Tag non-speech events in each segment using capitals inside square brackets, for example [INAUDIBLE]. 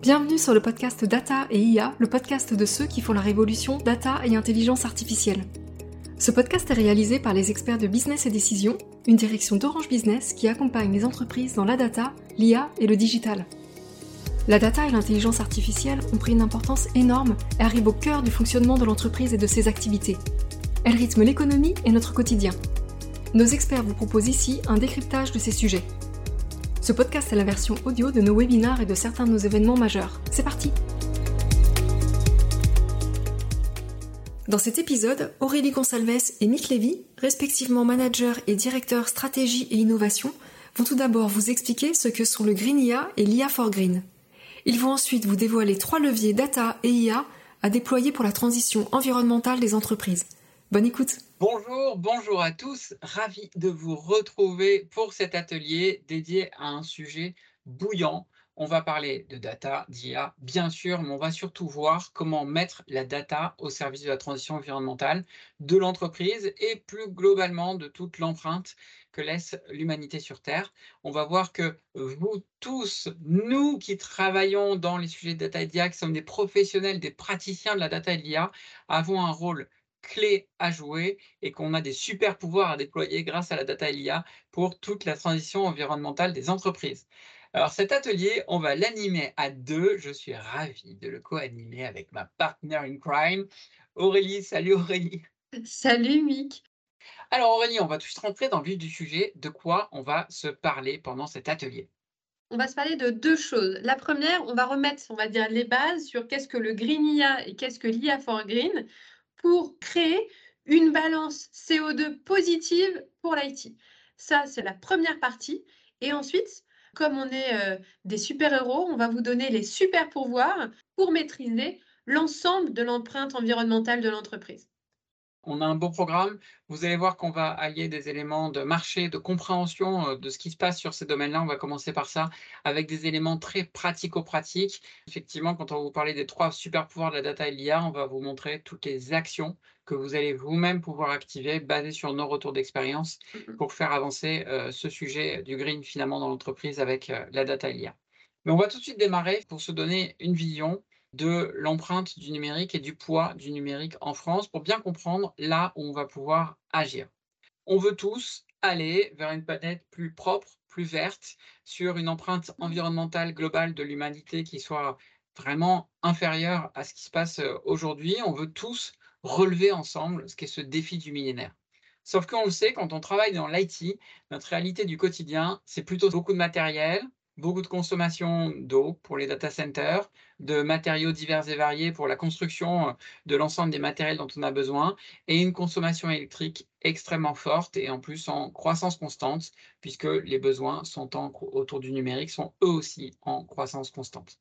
Bienvenue sur le podcast Data et IA, le podcast de ceux qui font la révolution data et intelligence artificielle. Ce podcast est réalisé par les experts de Business et Décision, une direction d'Orange Business qui accompagne les entreprises dans la data, l'IA et le digital. La data et l'intelligence artificielle ont pris une importance énorme et arrivent au cœur du fonctionnement de l'entreprise et de ses activités. Elles rythment l'économie et notre quotidien. Nos experts vous proposent ici un décryptage de ces sujets. Ce podcast est la version audio de nos webinars et de certains de nos événements majeurs. C'est parti Dans cet épisode, Aurélie Gonsalves et Nick Lévy, respectivement manager et directeur stratégie et innovation, vont tout d'abord vous expliquer ce que sont le Green IA et l'IA for Green. Ils vont ensuite vous dévoiler trois leviers data et IA à déployer pour la transition environnementale des entreprises. Bonne écoute Bonjour, bonjour à tous. Ravi de vous retrouver pour cet atelier dédié à un sujet bouillant on va parler de data, d'IA, bien sûr, mais on va surtout voir comment mettre la data au service de la transition environnementale de l'entreprise et plus globalement de toute l'empreinte que laisse l'humanité sur Terre. On va voir que vous tous, nous qui travaillons dans les sujets de data et d'IA, qui sommes des professionnels, des praticiens de la data et de l'IA, avons un rôle clé à jouer et qu'on a des super pouvoirs à déployer grâce à la data et l'IA pour toute la transition environnementale des entreprises. Alors cet atelier, on va l'animer à deux. Je suis ravi de le co-animer avec ma partner in crime, Aurélie. Salut Aurélie. Salut Mick. Alors Aurélie, on va tout de suite rentrer dans le vif du sujet. De quoi on va se parler pendant cet atelier? On va se parler de deux choses. La première, on va remettre, on va dire, les bases sur qu'est-ce que le Green IA et qu'est-ce que l'IA for Green pour créer une balance CO2 positive pour l'IT. Ça, c'est la première partie. Et ensuite, comme on est euh, des super-héros, on va vous donner les super pouvoirs pour maîtriser l'ensemble de l'empreinte environnementale de l'entreprise. On a un beau programme. Vous allez voir qu'on va allier des éléments de marché, de compréhension euh, de ce qui se passe sur ces domaines-là. On va commencer par ça avec des éléments très pratico-pratiques. Effectivement, quand on va vous parler des trois super pouvoirs de la data et l'IA, on va vous montrer toutes les actions que vous allez vous-même pouvoir activer basées sur nos retours d'expérience pour faire avancer euh, ce sujet du green finalement dans l'entreprise avec euh, la data IA. Mais on va tout de suite démarrer pour se donner une vision de l'empreinte du numérique et du poids du numérique en France pour bien comprendre là où on va pouvoir agir. On veut tous aller vers une planète plus propre, plus verte, sur une empreinte environnementale globale de l'humanité qui soit vraiment inférieure à ce qui se passe euh, aujourd'hui. On veut tous relever ensemble ce qu'est ce défi du millénaire. Sauf qu'on le sait, quand on travaille dans l'IT, notre réalité du quotidien, c'est plutôt beaucoup de matériel, beaucoup de consommation d'eau pour les data centers, de matériaux divers et variés pour la construction de l'ensemble des matériels dont on a besoin, et une consommation électrique extrêmement forte et en plus en croissance constante, puisque les besoins sont autour du numérique sont eux aussi en croissance constante.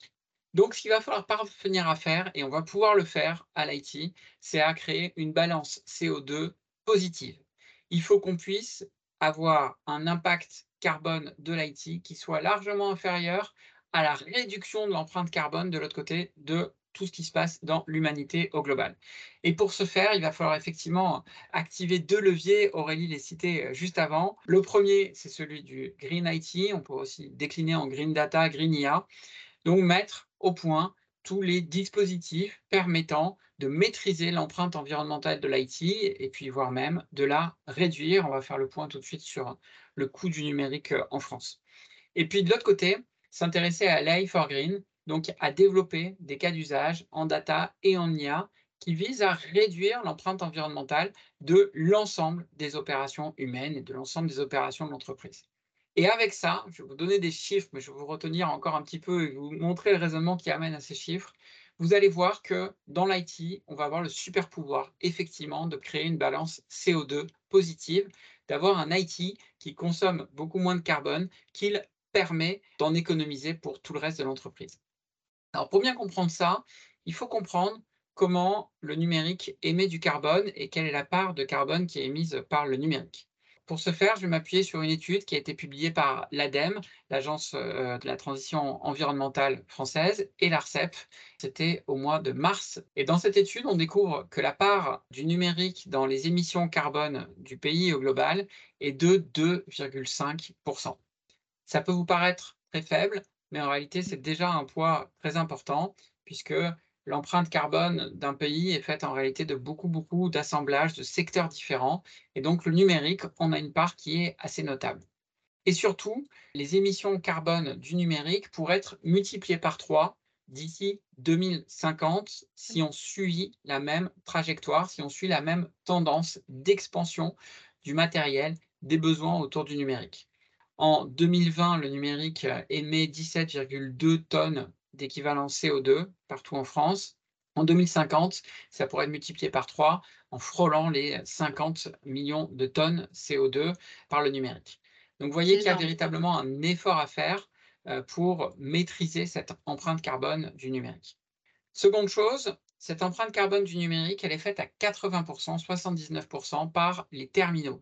Donc, ce qu'il va falloir parvenir à faire, et on va pouvoir le faire à l'IT, c'est à créer une balance CO2 positive. Il faut qu'on puisse avoir un impact carbone de l'IT qui soit largement inférieur à la réduction de l'empreinte carbone de l'autre côté de tout ce qui se passe dans l'humanité au global. Et pour ce faire, il va falloir effectivement activer deux leviers. Aurélie les citait euh, juste avant. Le premier, c'est celui du Green IT. On peut aussi décliner en Green Data, Green IA. Donc mettre au point tous les dispositifs permettant de maîtriser l'empreinte environnementale de l'IT et puis voire même de la réduire. On va faire le point tout de suite sur le coût du numérique euh, en France. Et puis de l'autre côté, s'intéresser à l'AI for Green, donc à développer des cas d'usage en data et en IA qui visent à réduire l'empreinte environnementale de l'ensemble des opérations humaines et de l'ensemble des opérations de l'entreprise. Et avec ça, je vais vous donner des chiffres, mais je vais vous retenir encore un petit peu et vous montrer le raisonnement qui amène à ces chiffres. Vous allez voir que dans l'IT, on va avoir le super pouvoir, effectivement, de créer une balance CO2 positive, d'avoir un IT qui consomme beaucoup moins de carbone qu'il permet d'en économiser pour tout le reste de l'entreprise. Alors, pour bien comprendre ça, il faut comprendre comment le numérique émet du carbone et quelle est la part de carbone qui est émise par le numérique. Pour ce faire, je vais m'appuyer sur une étude qui a été publiée par l'ADEME, l'Agence euh, de la transition environnementale française, et l'ARCEP. C'était au mois de mars. Et dans cette étude, on découvre que la part du numérique dans les émissions carbone du pays au global est de 2,5%. Ça peut vous paraître très faible, mais en réalité, c'est déjà un poids très important puisque l'empreinte carbone d'un pays est faite en réalité de beaucoup, beaucoup d'assemblages, de secteurs différents. Et donc, le numérique, on a une part qui est assez notable. Et surtout, les émissions carbone du numérique pourraient être multipliées par trois d'ici 2050 si on suit la même trajectoire, si on suit la même tendance d'expansion du matériel, des besoins autour du numérique. En 2020, le numérique émet 17,2 tonnes d'équivalent CO2 partout en France. En 2050, ça pourrait être multiplié par 3 en frôlant les 50 millions de tonnes CO2 par le numérique. Donc, vous voyez qu'il y a véritablement un effort à faire euh, pour maîtriser cette empreinte carbone du numérique. Seconde chose, cette empreinte carbone du numérique, elle est faite à 80%, 79% par les terminaux.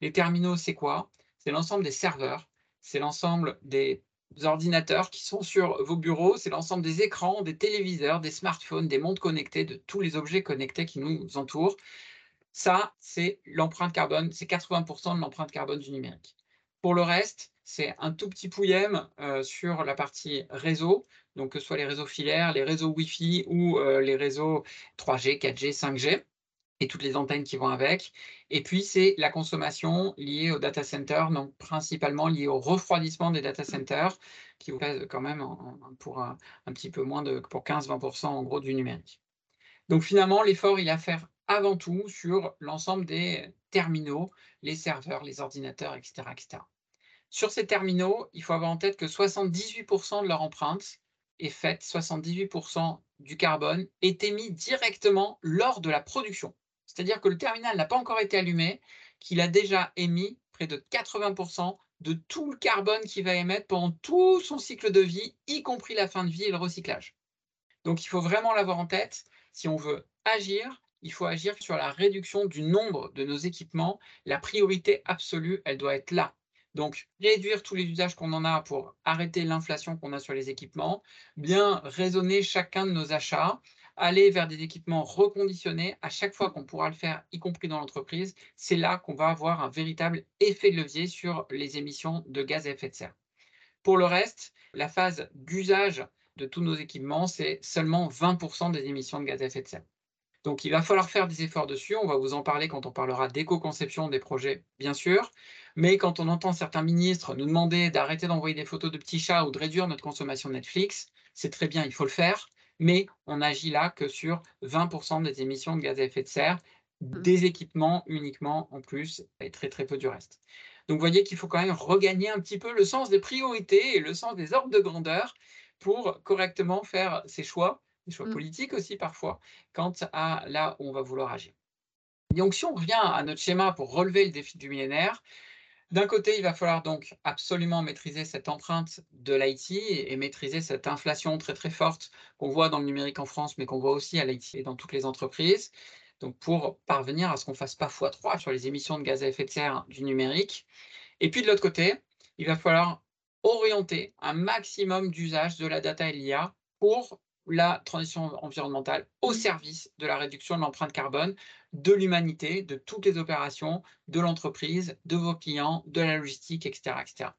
Les terminaux, c'est quoi? C'est l'ensemble des serveurs, c'est l'ensemble des ordinateurs qui sont sur vos bureaux, c'est l'ensemble des écrans, des téléviseurs, des smartphones, des montres connectées, de tous les objets connectés qui nous entourent. Ça, c'est l'empreinte carbone, c'est 80% de l'empreinte carbone du numérique. Pour le reste, c'est un tout petit pouillème euh, sur la partie réseau, donc que ce soit les réseaux filaires, les réseaux Wi-Fi ou euh, les réseaux 3G, 4G, 5G et toutes les antennes qui vont avec. Et puis, c'est la consommation liée au data center, donc principalement liée au refroidissement des data centers, qui vous pèse quand même pour un, petit peu moins de pour 15-20% en gros du numérique. Donc finalement, l'effort, il a à faire avant tout sur l'ensemble des terminaux, les serveurs, les ordinateurs, etc., etc. Sur ces terminaux, il faut avoir en tête que 78% de leur empreinte est faite, 78% du carbone est émis directement lors de la production. C'est-à-dire que le terminal n'a pas encore été allumé, qu'il a déjà émis près de 80% de tout le carbone qu'il va émettre pendant tout son cycle de vie, y compris la fin de vie et le recyclage. Donc il faut vraiment l'avoir en tête. Si on veut agir, il faut agir sur la réduction du nombre de nos équipements. La priorité absolue, elle doit être là. Donc, réduire tous les usages qu'on en a pour arrêter l'inflation qu'on a sur les équipements, bien raisonner chacun de nos achats, aller vers des équipements reconditionnés à chaque fois qu'on pourra le faire, y compris dans l'entreprise, c'est là qu'on va avoir un véritable effet de levier sur les émissions de gaz à effet de serre. Pour le reste, la phase d'usage de tous nos équipements, c'est seulement 20% des émissions de gaz à effet de serre. Donc, il va falloir faire des efforts dessus. On va vous en parler quand on parlera d'éco-conception des projets, bien sûr. Mais quand on entend certains ministres nous demander d'arrêter d'envoyer des photos de petits chats ou de réduire notre consommation Netflix, c'est très bien, il faut le faire. Mais on agit là que sur 20% des émissions de gaz à effet de serre, mmh. des équipements uniquement en plus, et très très peu du reste. Donc, vous voyez qu'il faut quand même regagner un petit peu le sens des priorités et le sens des ordres de grandeur pour correctement faire ses choix des choix mmh. politiques aussi parfois, quant à là où on va vouloir agir. Donc si on revient à notre schéma pour relever le défi du millénaire, d'un côté, il va falloir absolument maîtriser cette empreinte de l'IT et maîtriser cette inflation très très forte qu'on voit dans le numérique en France, mais qu'on voit aussi à l'IT et dans toutes les entreprises. Donc pour parvenir à ce qu'on fasse pas x3 sur les émissions de gaz à effet de serre du numérique. Et puis de l'autre côté, il va falloir orienter un maximum d'usage de la data et l'IA pour la transition environnementale au service de la réduction de l'empreinte carbone de l'humanité, de toutes les opérations, de l'entreprise, de vos clients, de la logistique, etc., etc.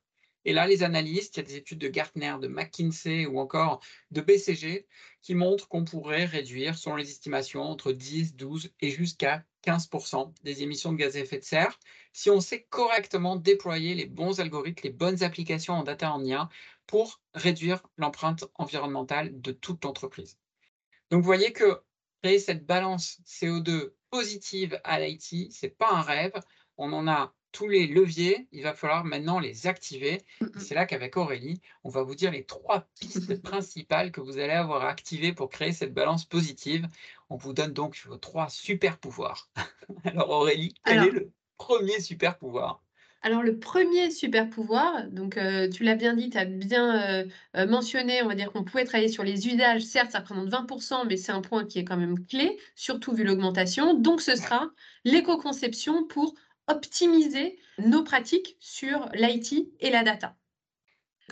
Et là, les analystes, il y a des études de Gartner, de McKinsey ou encore de BCG qui montrent qu'on pourrait réduire, selon les estimations, entre 10, 12 et jusqu'à 15% des émissions de gaz à effet de serre si on sait correctement déployer les bons algorithmes, les bonnes applications en data en IA pour réduire l'empreinte environnementale de toute l'entreprise. Donc, vous voyez que créer cette balance CO2 positive à l'IT, ce n'est pas un rêve. On en a tous les leviers, il va falloir maintenant les activer. C'est là qu'avec Aurélie, on va vous dire les trois pistes [LAUGHS] principales que vous allez avoir activées pour créer cette balance positive. On vous donne donc vos trois super pouvoirs. [LAUGHS] Alors Aurélie, quel est le premier super pouvoir? Alors, le premier super pouvoir, donc euh, tu l'as bien dit, tu as bien euh, euh, mentionné, on va dire qu'on pouvait travailler sur les usages. Certes, ça représente 20%, mais c'est un point qui est quand même clé, surtout vu l'augmentation. Donc, ce sera l'éco-conception pour optimiser nos pratiques sur l'IT et la data.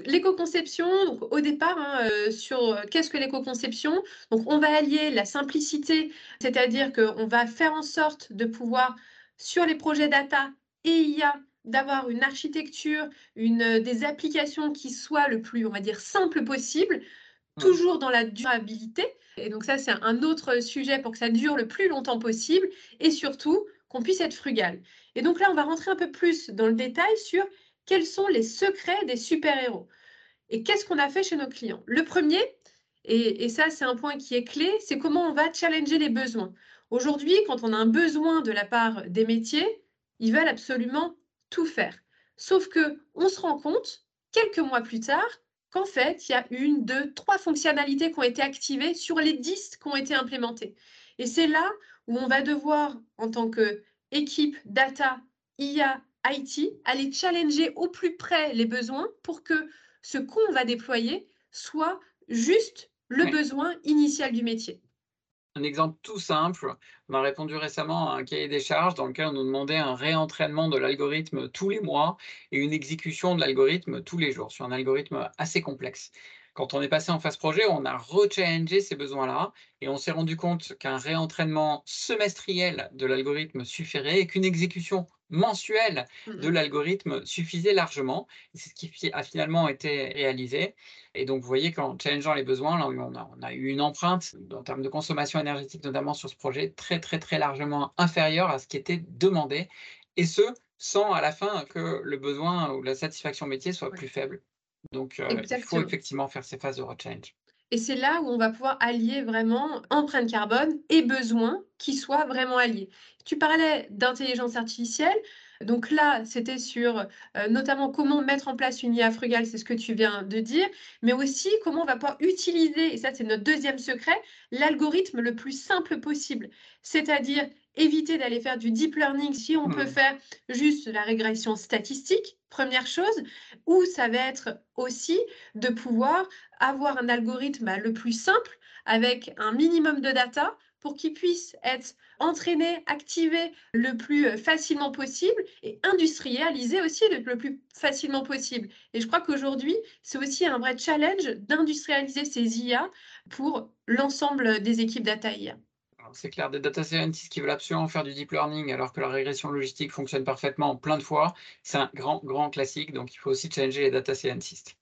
L'éco-conception, au départ, hein, sur qu'est-ce que l'éco-conception? Donc, on va allier la simplicité, c'est-à-dire qu'on va faire en sorte de pouvoir, sur les projets data et IA, d'avoir une architecture, une, des applications qui soient le plus, on va dire, simple possible, mmh. toujours dans la durabilité. Et donc ça, c'est un autre sujet pour que ça dure le plus longtemps possible et surtout qu'on puisse être frugal. Et donc là, on va rentrer un peu plus dans le détail sur quels sont les secrets des super-héros. Et qu'est-ce qu'on a fait chez nos clients? Le premier, et, ça c'est un point qui est clé, c'est comment on va challenger les besoins. Aujourd'hui, quand on a un besoin de la part des métiers, ils veulent absolument tout faire. Sauf que on se rend compte, quelques mois plus tard, qu'en fait, il y a une, deux, trois fonctionnalités qui ont été activées sur les dix qui ont été implémentées. Et c'est là où on va devoir, en tant qu'équipe data, IA, IT, aller challenger au plus près les besoins pour que ce qu'on va déployer soit juste le besoin initial du métier. Un exemple tout simple, on a répondu récemment à un cahier des charges dans lequel on nous demandait un réentraînement de l'algorithme tous les mois et une exécution de l'algorithme tous les jours sur un algorithme assez complexe. Quand on est passé en phase projet, on a rechallengé ces besoins-là et on s'est rendu compte qu'un réentraînement semestriel de l'algorithme suffirait et qu'une exécution mensuelle de mmh l'algorithme suffisait largement. C'est ce qui a finalement été réalisé. Et donc, vous voyez qu'en challengeant les besoins, là, on a, on a eu une empreinte en termes de consommation énergétique, notamment sur ce projet, très, très, très largement inférieure à ce qui était demandé. Et ce, sans à la fin que le besoin ou la satisfaction métier soit plus faible. Donc, euh, il faut effectivement faire ces phases de rechange. Et c'est là où on va pouvoir allier vraiment empreinte carbone et besoin qui soient vraiment alliés. Tu parlais d'intelligence artificielle. Donc là, c'était sur euh, notamment comment mettre en place une IA frugale, c'est ce que tu viens de dire, mais aussi comment on va pouvoir utiliser, et ça c'est notre deuxième secret, l'algorithme le plus simple possible. C'est-à-dire éviter d'aller faire du deep learning si on peut mmh. faire juste la régression statistique, première chose, ou ça va être aussi de pouvoir avoir un algorithme bah, le plus simple avec un minimum de data pour qu'il puisse être entraîné, activé le plus facilement possible et industrialisé aussi le plus facilement possible. Et je crois qu'aujourd'hui, c'est aussi un vrai challenge d'industrialiser ces IA pour l'ensemble des équipes data c'est clair, des data scientists qui veulent absolument faire du deep learning alors que la régression logistique fonctionne parfaitement plein de fois, c'est un grand, grand classique. Donc, il faut aussi changer les data scientists.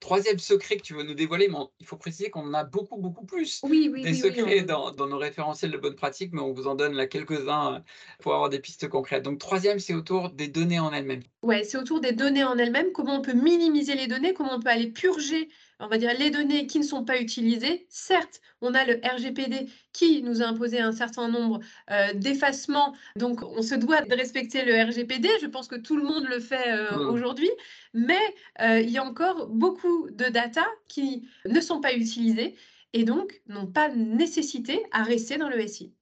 Troisième secret que tu veux nous dévoiler, mais il faut préciser qu'on en a beaucoup, beaucoup plus oui, oui, des secrets dans, nos référentiels de bonne pratique, mais on vous en donne là quelques-uns euh, pour avoir des pistes concrètes. Donc, troisième, c'est autour des données en elles-mêmes. Oui, c'est autour des données en elles-mêmes, comment on peut minimiser les données, comment on peut aller purger on va dire, les données qui ne sont pas utilisées. Certes, on a le RGPD qui nous a imposé un certain nombre euh, d'effacements, donc on se doit de respecter le RGPD. Je pense que tout le monde le fait euh, mmh. aujourd'hui, mais euh, il y a encore beaucoup de data qui ne sont pas utilisées et donc n'ont pas nécessité à rester dans le SI.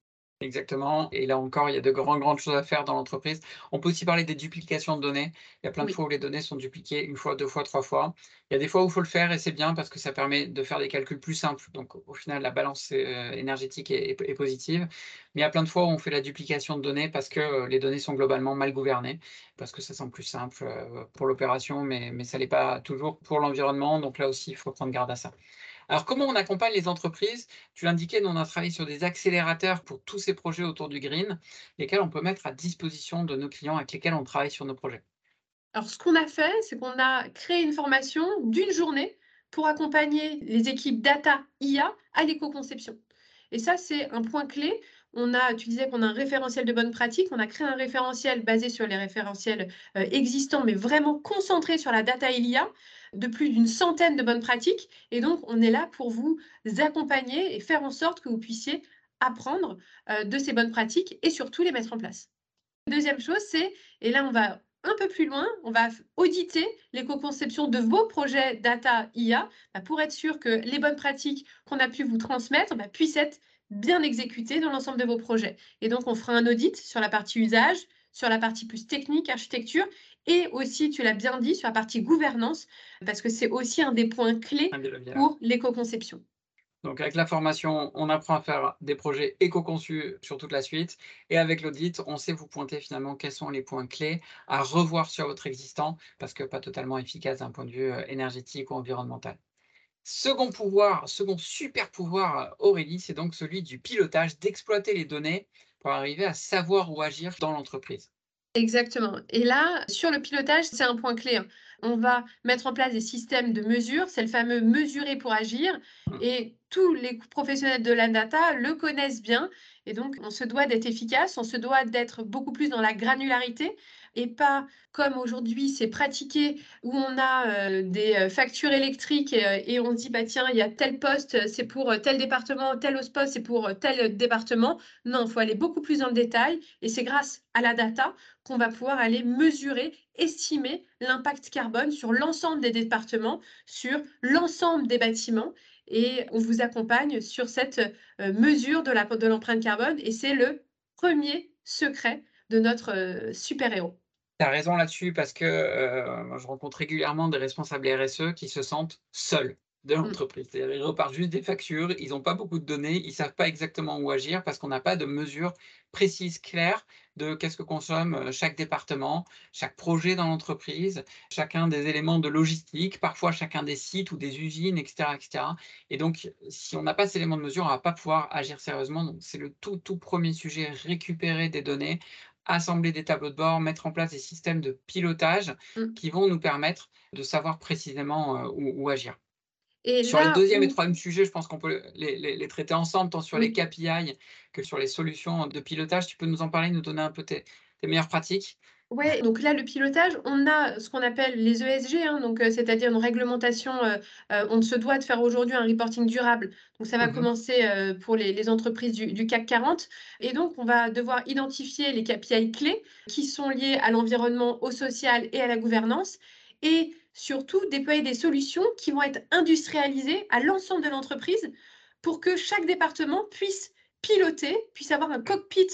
Exactement. Et là encore, il y a de grandes, grandes choses à faire dans l'entreprise. On peut aussi parler des duplications de données. Il y a plein de fois où les données sont dupliquées une fois, deux fois, trois fois. Il y a des fois où il faut le faire et c'est bien parce que ça permet de faire des calculs plus simples. Donc au final, la balance euh, énergétique est, positive. Mais il y a plein de fois où on fait la duplication de données parce que euh, les données sont globalement mal gouvernées, parce que ça semble plus simple euh, pour l'opération, mais, mais ça n'est pas toujours pour l'environnement. Donc là aussi, il faut prendre garde à ça. Alors, comment on accompagne les entreprises? Tu l'indiquais, on a travaillé sur des accélérateurs pour tous ces projets autour du green, lesquels on peut mettre à disposition de nos clients avec lesquels on travaille sur nos projets. Alors, ce qu'on a fait, c'est qu'on a créé une formation d'une journée pour accompagner les équipes data IA à l'éco-conception. Et ça, c'est un point clé. On a, tu disais qu'on a un référentiel de bonne pratique. On a créé un référentiel basé sur les référentiels euh, existants, mais vraiment concentré sur la data IA de plus d'une centaine de bonnes pratiques. Et donc, on est là pour vous accompagner et faire en sorte que vous puissiez apprendre euh, de ces bonnes pratiques et surtout les mettre en place. Deuxième chose, c'est, et là on va un peu plus loin, on va auditer l'éco-conception de vos projets data IA bah, pour être sûr que les bonnes pratiques qu'on a pu vous transmettre bah, puissent être bien exécutées dans l'ensemble de vos projets. Et donc, on fera un audit sur la partie usage, sur la partie plus technique, architecture, et aussi, tu l'as bien dit, sur la partie gouvernance, parce que c'est aussi un des points clés pour l'éco-conception. Donc avec la formation, on apprend à faire des projets éco-conçus sur toute la suite. Et avec l'audit, on sait vous pointer finalement quels sont les points clés à revoir sur votre existant, parce que pas totalement efficace d'un point de vue euh, énergétique ou environnemental. Second pouvoir, second super pouvoir, Aurélie, c'est donc celui du pilotage, d'exploiter les données pour arriver à savoir où agir dans l'entreprise. Exactement. Et là, sur le pilotage, c'est un point clé. On va mettre en place des systèmes de mesure, c'est le fameux mesurer pour agir, Mmh. et tous les professionnels de la data le connaissent bien. Et donc, on se doit d'être efficace, on se doit d'être beaucoup plus dans la granularité et pas comme aujourd'hui c'est pratiqué où on a euh, des euh, factures électriques et, euh, et on se dit bah tiens il y a tel poste c'est pour tel département tel poste c'est pour tel département non il faut aller beaucoup plus dans le détail et c'est grâce à la data qu'on va pouvoir aller mesurer estimer l'impact carbone sur l'ensemble des départements sur l'ensemble des bâtiments et on vous accompagne sur cette euh, mesure de l'empreinte carbone et c'est le premier secret de notre euh, super-héros. Tu as raison là-dessus parce que euh, je rencontre régulièrement des responsables RSE qui se sentent seuls de Mmh. l'entreprise. C'est-à-dire, ils repartent juste des factures, ils n'ont pas beaucoup de données, ils ne savent pas exactement où agir parce qu'on n'a pas de mesures précises, claires de qu'est-ce que consomme euh, chaque département, chaque projet dans l'entreprise, chacun des éléments de logistique, parfois chacun des sites ou des usines, etc. etc. Et donc, si on n'a pas ces éléments de mesure, on ne va pas pouvoir agir sérieusement. Donc, c'est le tout, tout premier sujet, récupérer des données, assembler des tableaux de bord, mettre en place des systèmes de pilotage Mmh. qui vont nous permettre de savoir précisément euh, où, où agir. Et Sur les là deuxième et troisième sujets, je pense qu'on peut les, les- les traiter ensemble, tant sur les oui. KPI que sur les solutions de pilotage. Tu peux nous en parler, nous donner un peu tes, tes meilleures pratiques? Ouais, donc là, le pilotage, on a ce qu'on appelle les ESG, hein, donc euh, c'est-à-dire une réglementation. euh, euh, on se doit de faire aujourd'hui un reporting durable. Donc ça va Mhm. commencer pour les, les entreprises du, du CAC 40. Et donc, on va devoir identifier les KPI clés qui sont liés à l'environnement, au social et à la gouvernance. Et surtout, déployer des solutions qui vont être industrialisées à l'ensemble de l'entreprise pour que chaque département puisse piloter, puisse avoir un cockpit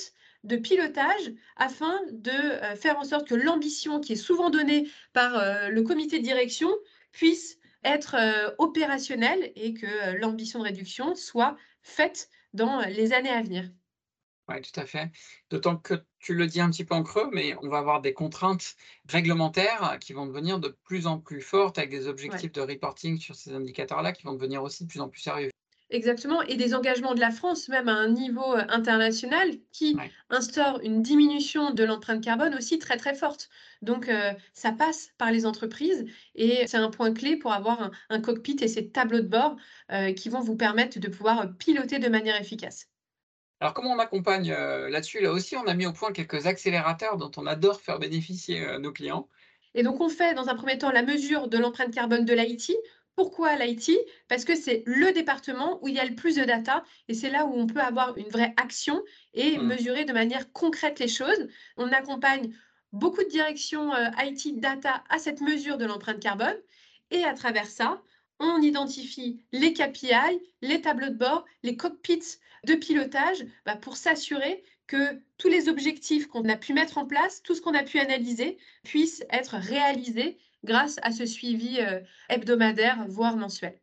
de pilotage afin de euh, faire en sorte que l'ambition qui est souvent donnée par euh, le comité de direction puisse être euh, opérationnelle et que l'ambition de réduction soit faite dans les années à venir. Oui, tout à fait. D'autant que tu le dis un petit peu en creux, mais on va avoir des contraintes réglementaires qui vont devenir de plus en plus fortes avec des Ouais. objectifs de reporting sur ces indicateurs-là qui vont devenir aussi de plus en plus sérieux. Exactement, et des engagements de la France, même à un niveau euh, international, qui Ouais. instaure une diminution de l'empreinte carbone aussi très très forte. Donc euh, ça passe par les entreprises et c'est un point clé pour avoir un, un cockpit et ces tableaux de bord euh, qui vont vous permettre de pouvoir piloter de manière efficace. Alors, comment on accompagne euh, là-dessus? Là aussi, on a mis au point quelques accélérateurs dont on adore faire bénéficier euh, nos clients. Et donc, on fait dans un premier temps la mesure de l'empreinte carbone de l'IT. Pourquoi l'IT Parce que c'est le département où il y a le plus de data et c'est là où on peut avoir une vraie action et Mm. mesurer de manière concrète les choses. On accompagne beaucoup de directions euh, IT data à cette mesure de l'empreinte carbone et à travers ça, on identifie les KPI, les tableaux de bord, les cockpits de pilotage bah, pour s'assurer que tous les objectifs qu'on a pu mettre en place, tout ce qu'on a pu analyser, puissent être réalisés grâce à ce suivi euh, hebdomadaire, voire mensuel.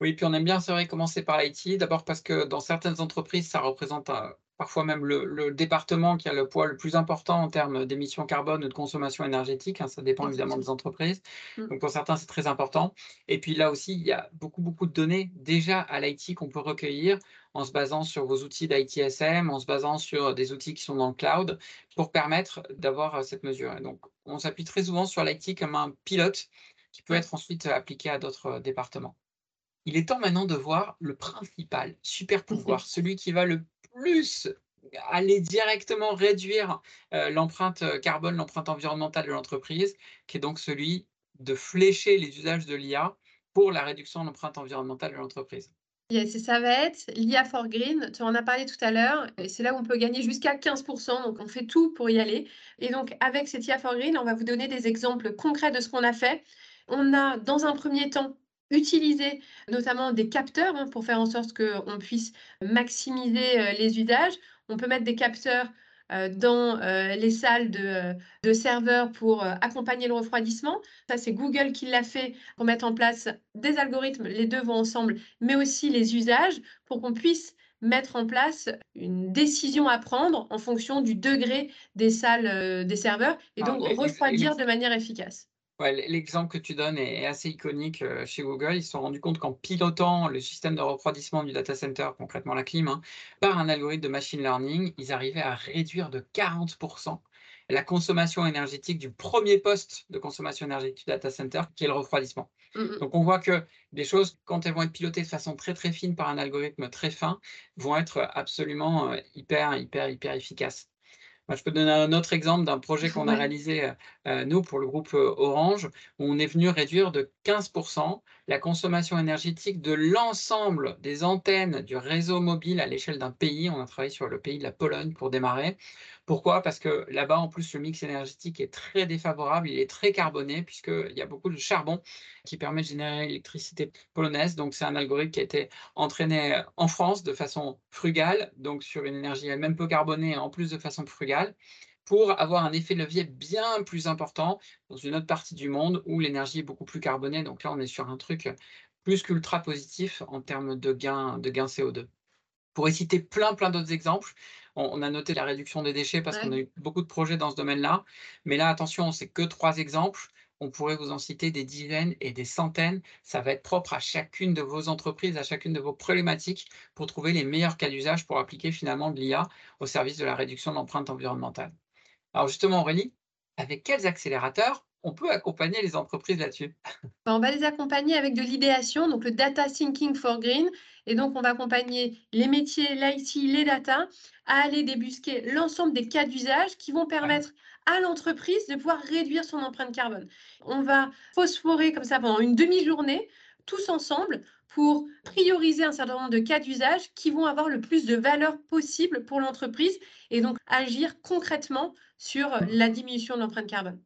Oui, puis on aime bien, c'est vrai, commencer par l'IT. D'abord parce que dans certaines entreprises, ça représente euh, parfois même le, le département qui a le poids le plus important en termes d'émissions carbone ou de consommation énergétique. hein, ça dépend évidemment des entreprises. Mm. Donc pour certains, c'est très important. Et puis là aussi, il y a beaucoup, beaucoup de données déjà à l'IT qu'on peut recueillir en se basant sur vos outils d'ITSM, en se basant sur des outils qui sont dans le cloud pour permettre d'avoir euh, cette mesure. Et donc, on s'appuie très souvent sur l'IT comme un pilote qui peut être ensuite appliqué à d'autres euh, départements. Il est temps maintenant de voir le principal super pouvoir, [LAUGHS] celui qui va le plus aller directement réduire euh, l'empreinte euh, carbone, l'empreinte environnementale de l'entreprise, qui est donc celui de flécher les usages de l'IA pour la réduction de l'empreinte environnementale de l'entreprise. Yes, ça va être l'IA for Green. Tu en as parlé tout à l'heure. et C'est là où on peut gagner jusqu'à 15%. Donc, on fait tout pour y aller. Et donc, avec cette IA for Green, on va vous donner des exemples concrets de ce qu'on a fait. On a, dans un premier temps, utilisé notamment des capteurs hein, pour faire en sorte qu'on puisse maximiser euh, les usages. On peut mettre des capteurs euh, dans euh, les salles de, de serveurs pour accompagner le refroidissement. Ça, c'est Google qui l'a fait pour mettre en place des algorithmes. Les deux vont ensemble mais aussi les usages pour qu'on puisse mettre en place une décision à prendre en fonction du degré des salles des serveurs et Ah, donc refroidir de manière efficace. Ouais, L'exemple que tu donnes est assez iconique euh, chez Google. Ils se sont rendus compte qu'en pilotant le système de refroidissement du data center, concrètement la clim, hein, par un algorithme de machine learning, ils arrivaient à réduire de 40% la consommation énergétique du premier poste de consommation énergétique du data center, qui est le refroidissement. Mmh, mmh. Donc on voit que des choses, quand elles vont être pilotées de façon très très fine par un algorithme très fin, vont être absolument euh, hyper, hyper, hyper efficaces je peux donner un autre exemple d'un projet qu'on a réalisé, euh, euh, nous, pour le groupe euh, Orange, où on est venu réduire de 15% la consommation énergétique de l'ensemble des antennes du réseau mobile à l'échelle d'un pays. On a travaillé sur le pays de la Pologne pour démarrer. Pourquoi? Parce que là-bas, en plus, le mix énergétique est très défavorable, il est très carboné, puisqu'il y a beaucoup de charbon qui permet de générer l'électricité polonaise. Donc, c'est un algorithme qui a été entraîné en France de façon frugale, donc sur une énergie elle-même peu carbonée, en plus de façon frugale pour avoir un effet levier bien plus important dans une autre partie du monde où l'énergie est beaucoup plus carbonée. Donc là, on est sur un truc plus qu'ultra positif en termes de gains de gain CO2. Pour citer plein, plein d'autres exemples, on, a noté la réduction des déchets parce qu'on a eu beaucoup de projets dans ce domaine-là. Mais là, attention, c'est que trois exemples. On pourrait vous en citer des dizaines et des centaines. Ça va être propre à chacune de vos entreprises, à chacune de vos problématiques pour trouver les meilleurs cas d'usage pour appliquer finalement de l'IA au service de la réduction de l'empreinte environnementale. Alors justement, Aurélie, avec quels accélérateurs on peut accompagner les entreprises là-dessus ben, On va les accompagner avec de l'idéation, donc le Data Thinking for Green. Et donc, on va accompagner les métiers, l'IT, les data, à aller débusquer l'ensemble des cas d'usage qui vont permettre à l'entreprise de pouvoir réduire son empreinte carbone. On va phosphorer comme ça pendant une demi-journée, tous ensemble, pour prioriser un certain nombre de cas d'usage qui vont avoir le plus de valeur possible pour l'entreprise et donc agir concrètement sur la diminution de l'empreinte carbone.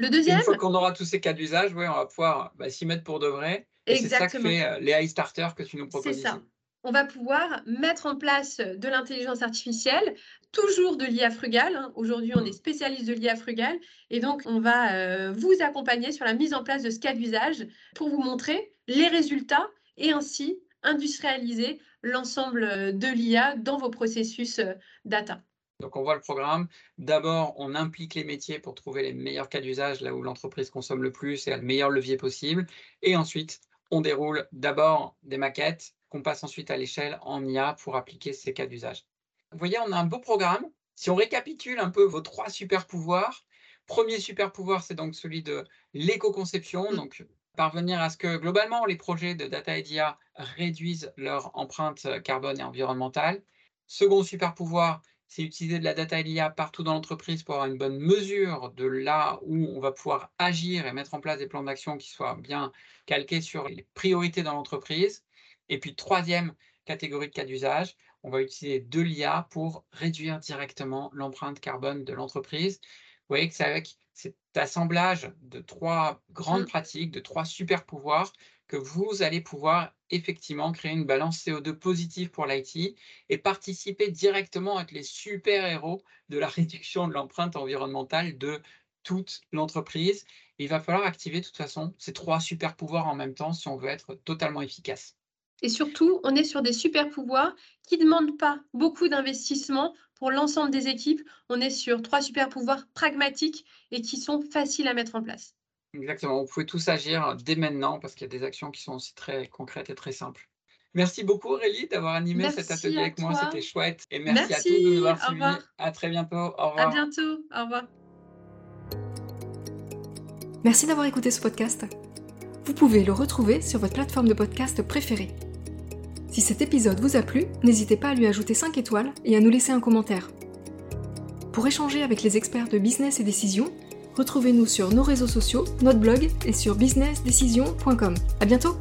Le deuxième. Une fois qu'on aura tous ces cas d'usage, ouais, on va pouvoir bah, s'y mettre pour de vrai. C'est ça que fait euh, les high starters que tu nous proposes. C'est ça. On va pouvoir mettre en place de l'intelligence artificielle, toujours de l'IA frugale. Hein. Aujourd'hui, on est spécialiste de l'IA frugale et donc on va euh, vous accompagner sur la mise en place de ce cas d'usage pour vous montrer les résultats et ainsi industrialiser l'ensemble euh, de l'IA dans vos processus data. Donc, on voit le programme. D'abord, on implique les métiers pour trouver les meilleurs cas d'usage, là où l'entreprise consomme le plus et a le meilleur levier possible. Et ensuite, on déroule d'abord des maquettes qu'on passe ensuite à l'échelle en IA pour appliquer ces cas d'usage. Vous voyez, on a un beau programme. Si on récapitule un peu vos trois super pouvoirs, premier super pouvoir, c'est donc celui de l'éco-conception. Mmh. Donc, parvenir à ce que globalement les projets de data et d'IA réduisent leur empreinte carbone et environnementale. Second super pouvoir, c'est utiliser de la data et l'IA partout dans l'entreprise pour avoir une bonne mesure de là où on va pouvoir agir et mettre en place des plans d'action qui soient bien calqués sur les priorités dans l'entreprise. Et puis, troisième catégorie de cas d'usage, on va utiliser de l'IA pour réduire directement l'empreinte carbone de l'entreprise. Vous voyez que c'est avec cet assemblage de trois grandes mmh. pratiques, de trois super pouvoirs que vous allez pouvoir effectivement créer une balance CO2 positive pour l'IT et participer directement avec les super-héros de la [LAUGHS] réduction de l'empreinte environnementale de toute l'entreprise. Il va falloir activer de toute façon ces trois super-pouvoirs en même temps si on veut être totalement efficace. Et surtout, on est sur des super-pouvoirs qui ne demandent pas beaucoup d'investissement pour l'ensemble des équipes. On est sur trois super-pouvoirs pragmatiques et qui sont faciles à mettre en place. Exactement, vous pouvez tous agir dès maintenant parce qu'il y a des actions qui sont aussi très concrètes et très simples. Merci beaucoup Aurélie d'avoir animé cet atelier avec moi, c'était chouette. Et merci, à tous de nous avoir suivis. À très bientôt, au revoir. À bientôt, au revoir. Merci d'avoir écouté ce podcast. Vous pouvez le retrouver sur votre plateforme de podcast préférée. Si cet épisode vous a plu, n'hésitez pas à lui ajouter 5 étoiles et à nous laisser un commentaire. Pour échanger avec les experts de business et décision, Retrouvez-nous sur nos réseaux sociaux, notre blog et sur businessdecision.com. À bientôt!